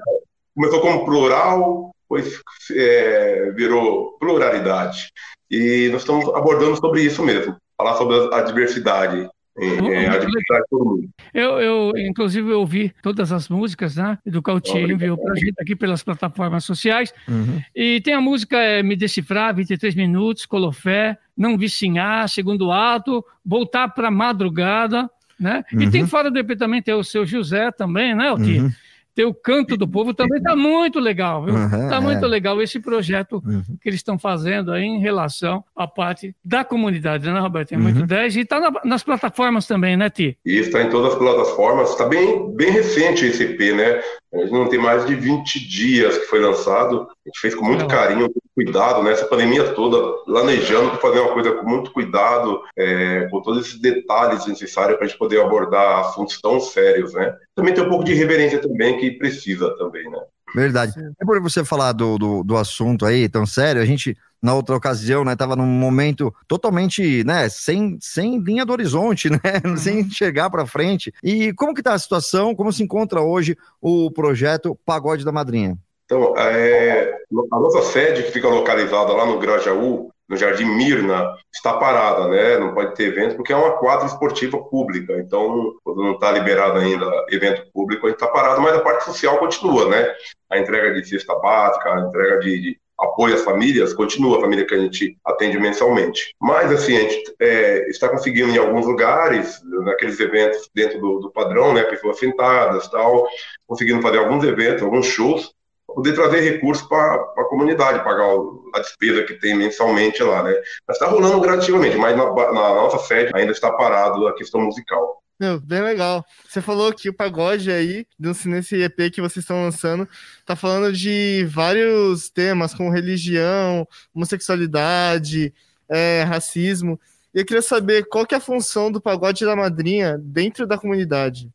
começou como plural, depois eh, virou pluralidade. E nós estamos abordando sobre isso mesmo, falar sobre a diversidade, diversidade de todo mundo. Eu, eu, inclusive, eu ouvi todas as músicas, né? Do Cautier enviou pra gente aqui pelas plataformas sociais. Uhum. E tem a música é, Me Decifrar, 23 minutos, Colofé, Não Vicinhar, Segundo Ato, Voltar pra Madrugada, né? E Uhum. tem fora do EP também, tem o seu José também, né, Alti? Uhum. Tem o Canto do Povo também, tá muito legal, viu? Uhum, tá é. muito legal esse projeto Uhum. que eles estão fazendo aí em relação à parte da comunidade, né, Roberto? É muito Uhum. 10 e tá na- nas plataformas também, né, Ti? E está em todas as plataformas. Está bem, bem recente esse EP, né? A gente não tem mais de 20 dias que foi lançado. A gente fez com muito carinho, muito cuidado, né? Essa pandemia toda, planejando para fazer uma coisa com muito cuidado, é, com todos esses detalhes necessários para a gente poder abordar assuntos tão sérios, né? Também tem um pouco de reverência também que precisa também, né? Verdade. É por você falar do, do, do assunto aí tão sério, a gente, na outra ocasião, né, tava num momento totalmente, né, sem, sem linha do horizonte, né, sem enxergar para frente. E como que tá a situação, como se encontra hoje o projeto Pagode da Madrinha? Então, é, a nossa sede, que fica localizada lá no Grajaú, no Jardim Mirna, está parada, né? Não pode ter evento porque é uma quadra esportiva pública. Então, quando não está liberado ainda evento público, a gente está parado, mas a parte social continua, né? A entrega de cesta básica, a entrega de, de apoio às famílias, continua a família que a gente atende mensalmente. Mas, assim, a gente é, está conseguindo em alguns lugares, naqueles eventos dentro do, do padrão, né? Pessoas sentadas tal, conseguindo fazer alguns eventos, alguns shows, poder trazer recursos para a comunidade, pagar a despesa que tem mensalmente lá, né? Mas está rolando gradativamente, mas na, na nossa sede ainda está parado a questão musical. Meu, bem legal. Você falou que o pagode aí, nesse EP que vocês estão lançando, tá falando de vários temas, como religião, homossexualidade, é, racismo. E eu queria saber qual que é a função do pagode da madrinha dentro da comunidade.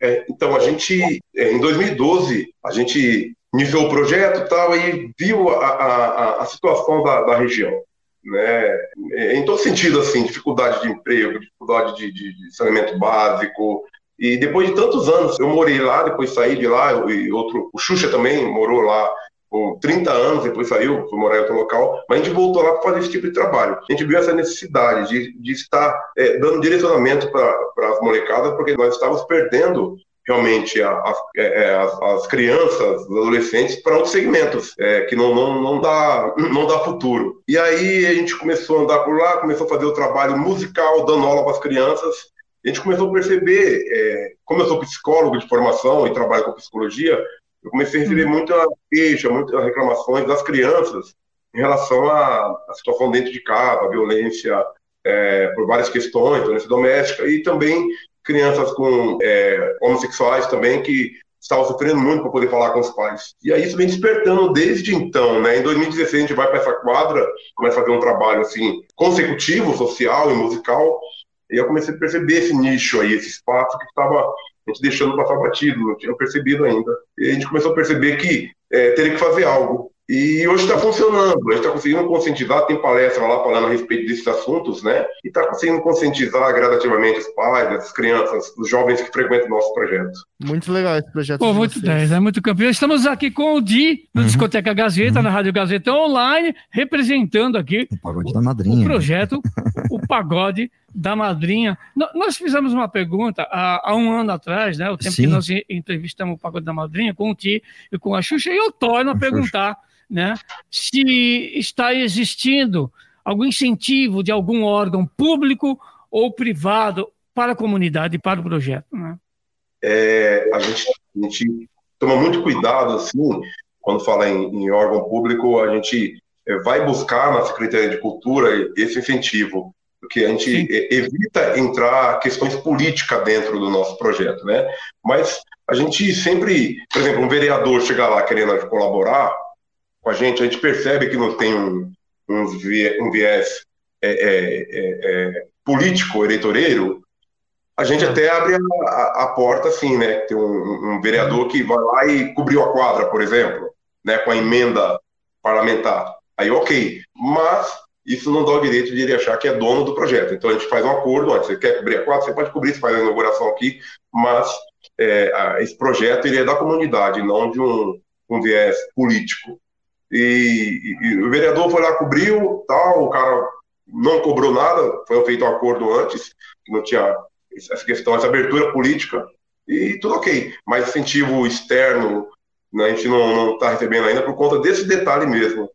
É, então, a gente, é, em 2012, a gente iniciou o projeto tal, e viu a, a, a- a situação da, da região, né? É, Em todo sentido, assim, dificuldade de emprego, dificuldade de, de, de saneamento básico. E depois de tantos anos, eu morei lá, depois saí de lá, e outro, o Xuxa também morou lá com 30 anos, depois saiu, foi morar em outro local, mas a gente voltou lá para fazer esse tipo de trabalho. A gente viu essa necessidade de, de estar é, dando direcionamento para as molecadas, porque nós estávamos perdendo realmente a- a- é, é, as, as crianças, os adolescentes para outros segmentos é, que não, não, não, dá, não dá futuro. E aí a gente começou a andar por lá, começou a fazer o trabalho musical, dando aula para as crianças. A gente começou a perceber, é, como eu sou psicólogo de formação e trabalho com psicologia, eu comecei a receber muita queixa, muitas reclamações das crianças em relação à, à situação dentro de casa, a violência é, por várias questões, violência doméstica, e também crianças com é, homossexuais também que estavam sofrendo muito para poder falar com os pais. E aí isso vem despertando desde então, né? Em 2016 a gente vai para essa quadra, começa a fazer um trabalho assim consecutivo, social e musical, e eu comecei a perceber esse nicho aí, esse espaço que estava a gente deixando passar batido, não tinha percebido ainda. E a gente começou a perceber que é, teria que fazer algo. E hoje está funcionando, a gente está conseguindo conscientizar, tem palestra lá falando a respeito desses assuntos, né? E está conseguindo conscientizar gradativamente os pais, as crianças, os jovens que frequentam o nosso projeto. Muito legal esse projeto. Pô, muito vocês. 10, é muito campeão. Estamos aqui com o Di, do Discoteca Gazeta, na Rádio Gazeta Online, representando aqui O pagode da o madrinha. projeto O Pagode da Madrinha. No- Nós fizemos uma pergunta há, há um ano atrás, né? O tempo que Sim. nós e- entrevistamos o Pagode da Madrinha com o Ti e com a Xuxa, e eu torno a perguntar, né? Se está existindo algum incentivo de algum órgão público ou privado para a comunidade, para o projeto, né? É, a, gente, a gente toma muito cuidado, assim, quando fala em, em órgão público, a gente é, vai buscar na Secretaria de Cultura esse incentivo, porque a gente evita entrar questões políticas dentro do nosso projeto, né? Mas a gente sempre, por exemplo, um vereador chegar lá querendo colaborar com a gente, a gente percebe que não tem um, um, vie- um viés é, é, é, é, político, eleitoreiro, a gente até abre a, a- a porta, assim, né? Tem um, um vereador que vai lá e cobriu a quadra, por exemplo, né? Com a emenda parlamentar. Aí, ok. Mas isso não dá o direito de ele achar que é dono do projeto. Então a gente faz um acordo, ó, você quer cobrir a quadra, você pode cobrir, você faz a inauguração aqui, mas é, esse projeto ele é da comunidade, não de um, um viés político. E, e- o vereador foi lá, cobriu, tal, o cara não cobrou nada, foi feito um acordo antes, que não tinha essa questão, essa abertura política, e tudo ok. Mas incentivo externo, né, a gente não está recebendo ainda por conta desse detalhe mesmo,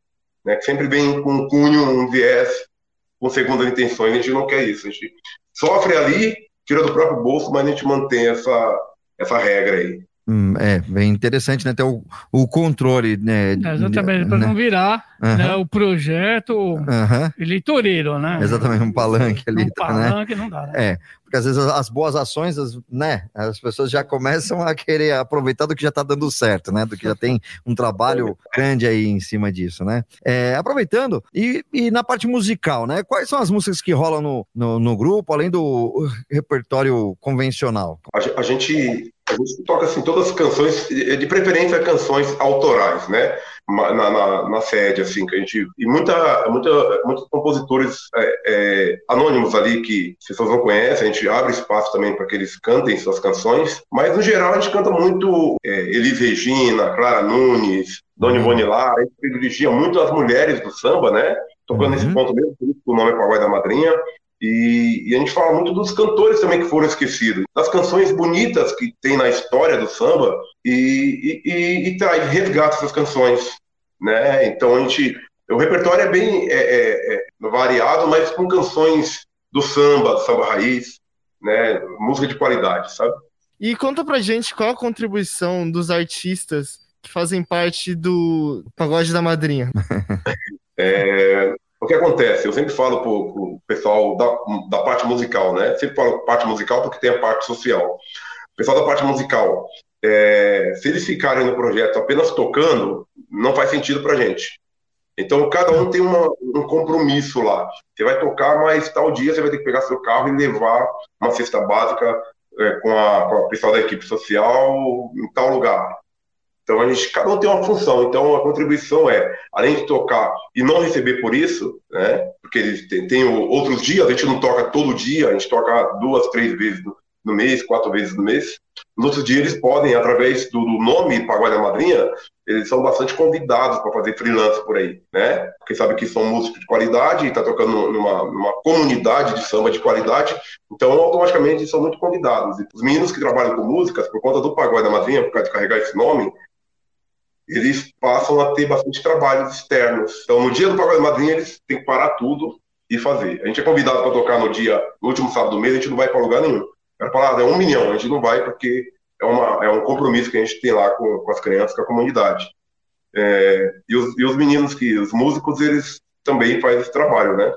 né, que sempre vem com um cunho, um viés, com segundas intenções, a gente não quer isso. A gente sofre ali, tira do próprio bolso, mas a gente mantém essa, essa regra aí. Hum, é, bem interessante, né? Ter o, o controle, né? É, exatamente, para né? não virar né, o projeto Aham. eleitoreiro, né? Exatamente, um palanque ali, Um tá, né? palanque não dá, né? É, porque às vezes as, as boas ações, as, né? As pessoas já começam a querer aproveitar do que já está dando certo, né? Do que já tem um trabalho grande aí em cima disso, né? É, aproveitando, e, e na parte musical, né? Quais são as músicas que rolam no, no, no grupo, além do repertório convencional? A, a gente, a gente toca assim, todas as canções, de preferência canções autorais, né? Na, na, na sede, assim, que a gente. E muita, muita, muitos compositores é, é, anônimos ali que as pessoas não conhecem, a gente abre espaço também para que eles cantem suas canções, mas no geral a gente canta muito é, Elis Regina, Clara Nunes, Dona Ivone Lara, a gente privilegia muito as mulheres do samba, né? Tocando nesse ponto mesmo, por isso que o nome é Pagode da Madrinha. E, e a gente fala muito dos cantores também que foram esquecidos, das canções bonitas que tem na história do samba e, e, e, traz, resgata essas canções, né? Então a gente, o repertório é bem é, é, é variado, mas com canções do samba, do samba raiz, né? Música de qualidade, sabe? E conta pra gente qual a contribuição dos artistas que fazem parte do Pagode da Madrinha. É, o que acontece? Eu sempre falo pro, pro pessoal da, da parte musical, né? Sempre falo parte musical porque tem a parte social. O pessoal da parte musical, é, se eles ficarem no projeto apenas tocando, não faz sentido pra gente. Então, cada um tem uma, um compromisso lá. Você vai tocar, mas tal dia você vai ter que pegar seu carro e levar uma cesta básica é, com, a, com a pessoal da equipe social em tal lugar. Então, a gente, cada um tem uma função. Então, a contribuição é, além de tocar e não receber por isso, né? Porque eles têm, outros dias, a gente não toca todo dia, a gente toca duas, três vezes no, no mês, quatro vezes no mês. Nos outros dias, eles podem, através do, do nome Pagode da Madrinha, eles são bastante convidados para fazer freelance por aí, né? Porque sabe que são músicos de qualidade, está tocando numa, numa comunidade de samba de qualidade, então automaticamente são muito convidados. E os meninos que trabalham com músicas, por conta do Pagode da Madrinha, por causa de carregar esse nome, eles passam a ter bastante trabalhos externos. Então, no dia do Pagode Madrinha, eles têm que parar tudo e fazer. A gente é convidado para tocar no dia, no último sábado do mês, a gente não vai para lugar nenhum. Era falar, é um milhão, a gente não vai porque é, uma, é um compromisso que a gente tem lá com, com as crianças, com a comunidade. É, e, os, e os meninos, que os músicos, eles também fazem esse trabalho, né?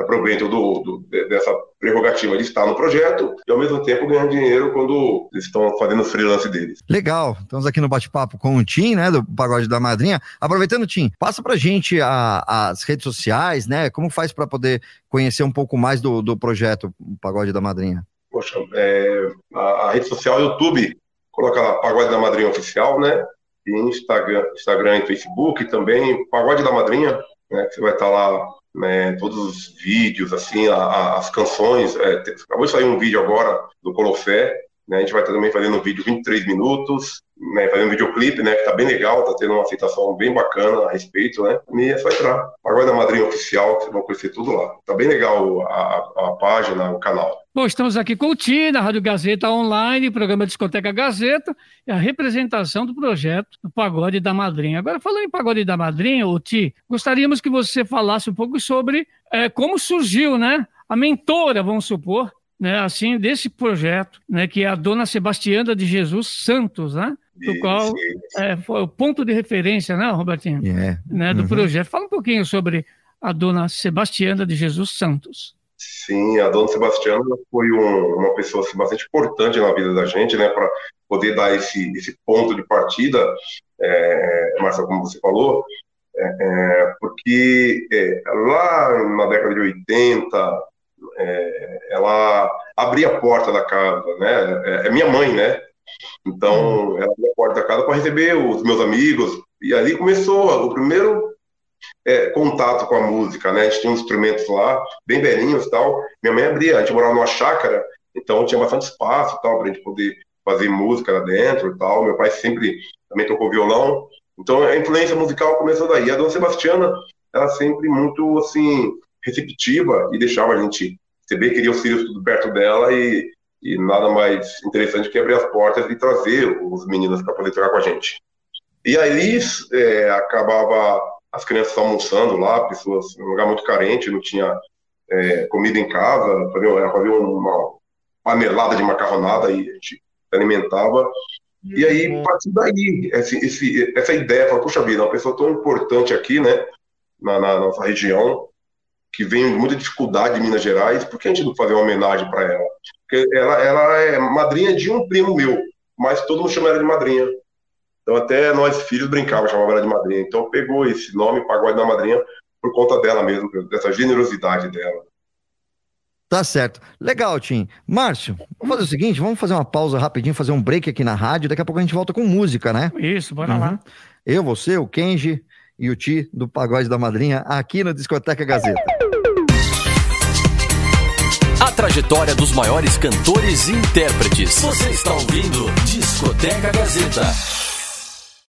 Aproveitam do, do- de- dessa prerrogativa de estar no projeto e, ao mesmo tempo, ganham dinheiro quando eles estão fazendo os freelance deles. Legal, estamos aqui no bate-papo com o Tim, né, do Pagode da Madrinha. Aproveitando, Tim, passa pra gente a- as redes sociais, né, como faz para poder conhecer um pouco mais do, do projeto Pagode da Madrinha? Poxa, é, a, a rede social YouTube, coloca lá Pagode da Madrinha Oficial, né? e Instagram, Instagram e Facebook também, Pagode da Madrinha, né, que você vai estar lá, né, todos os vídeos, assim, a, a, as canções, é, acabou de sair um vídeo agora do Colofé, né, a gente vai também fazendo um vídeo 23 minutos, né, fazendo um videoclipe, né, que tá bem legal, tá tendo uma aceitação bem bacana a respeito, né, e é só entrar, Pagode da Madrinha Oficial, vocês vão conhecer tudo lá. Tá bem legal a, a, página, o canal. Bom, estamos aqui com o Ti, da Rádio Gazeta Online, programa Discoteca Gazeta, e a representação do projeto do Pagode da Madrinha. Agora, falando em Pagode da Madrinha, o Ti, gostaríamos que você falasse um pouco sobre eh, como surgiu, né, a mentora, vamos supor, né, assim, desse projeto, né, que é a Dona Sebastiana de Jesus Santos, né, do Isso, qual isso. eh, foi o ponto de referência, né, Robertinho, É. né, do Uhum. projeto. Fala um pouquinho sobre a Dona Sebastiana de Jesus Santos. Sim, a dona Sebastiana foi um- uma pessoa assim, bastante importante na vida da gente, né, para poder dar esse, esse ponto de partida, é, Marcelo, como você falou, é, é, porque é, lá na década de 80, é, ela abria a porta da casa, né, é, é minha mãe, né, então ela abria a porta da casa para receber os meus amigos, e ali começou o primeiro é, contato com a música, né? A gente tinha uns instrumentos lá, bem velhinhos e tal. Minha mãe abria, a gente morava numa chácara, então tinha bastante espaço e tal, pra gente poder fazer música lá dentro e tal. Meu pai sempre também tocou violão. Então a influência musical começou daí. A dona Sebastiana, ela sempre muito, assim, receptiva e deixava a gente receber, queria os filhos tudo perto dela e, e nada mais interessante que abrir as portas e trazer os meninos para poder tocar com a gente. E aí é, acabava as crianças almoçando lá, pessoas num lugar muito carente, não tinha é, comida em casa, entendeu? Era fazer uma panelada de macarronada e a gente alimentava. E aí, a partir daí, esse, esse, essa ideia, fala, puxa vida, uma pessoa tão importante aqui, né, na, na nossa região, que vem com muita dificuldade em Minas Gerais, por que a gente não fazer uma homenagem para ela? Porque ela, ela é madrinha de um primo meu, mas todo mundo chama ela de madrinha. Então até nós filhos brincávamos, chamava ela de madrinha. Então pegou esse nome, Pagode da Madrinha, por conta dela mesmo, dessa generosidade dela. Tá certo. Legal, Tim. Márcio, vamos fazer o seguinte, vamos fazer uma pausa rapidinho, fazer um break aqui na rádio, daqui a pouco a gente volta com música, né? Isso, bora Uhum. lá. Eu, você, o Kenji e o Ti do Pagode da Madrinha aqui no Discoteca Gazeta. A trajetória dos maiores cantores e intérpretes. Você está ouvindo Discoteca Gazeta.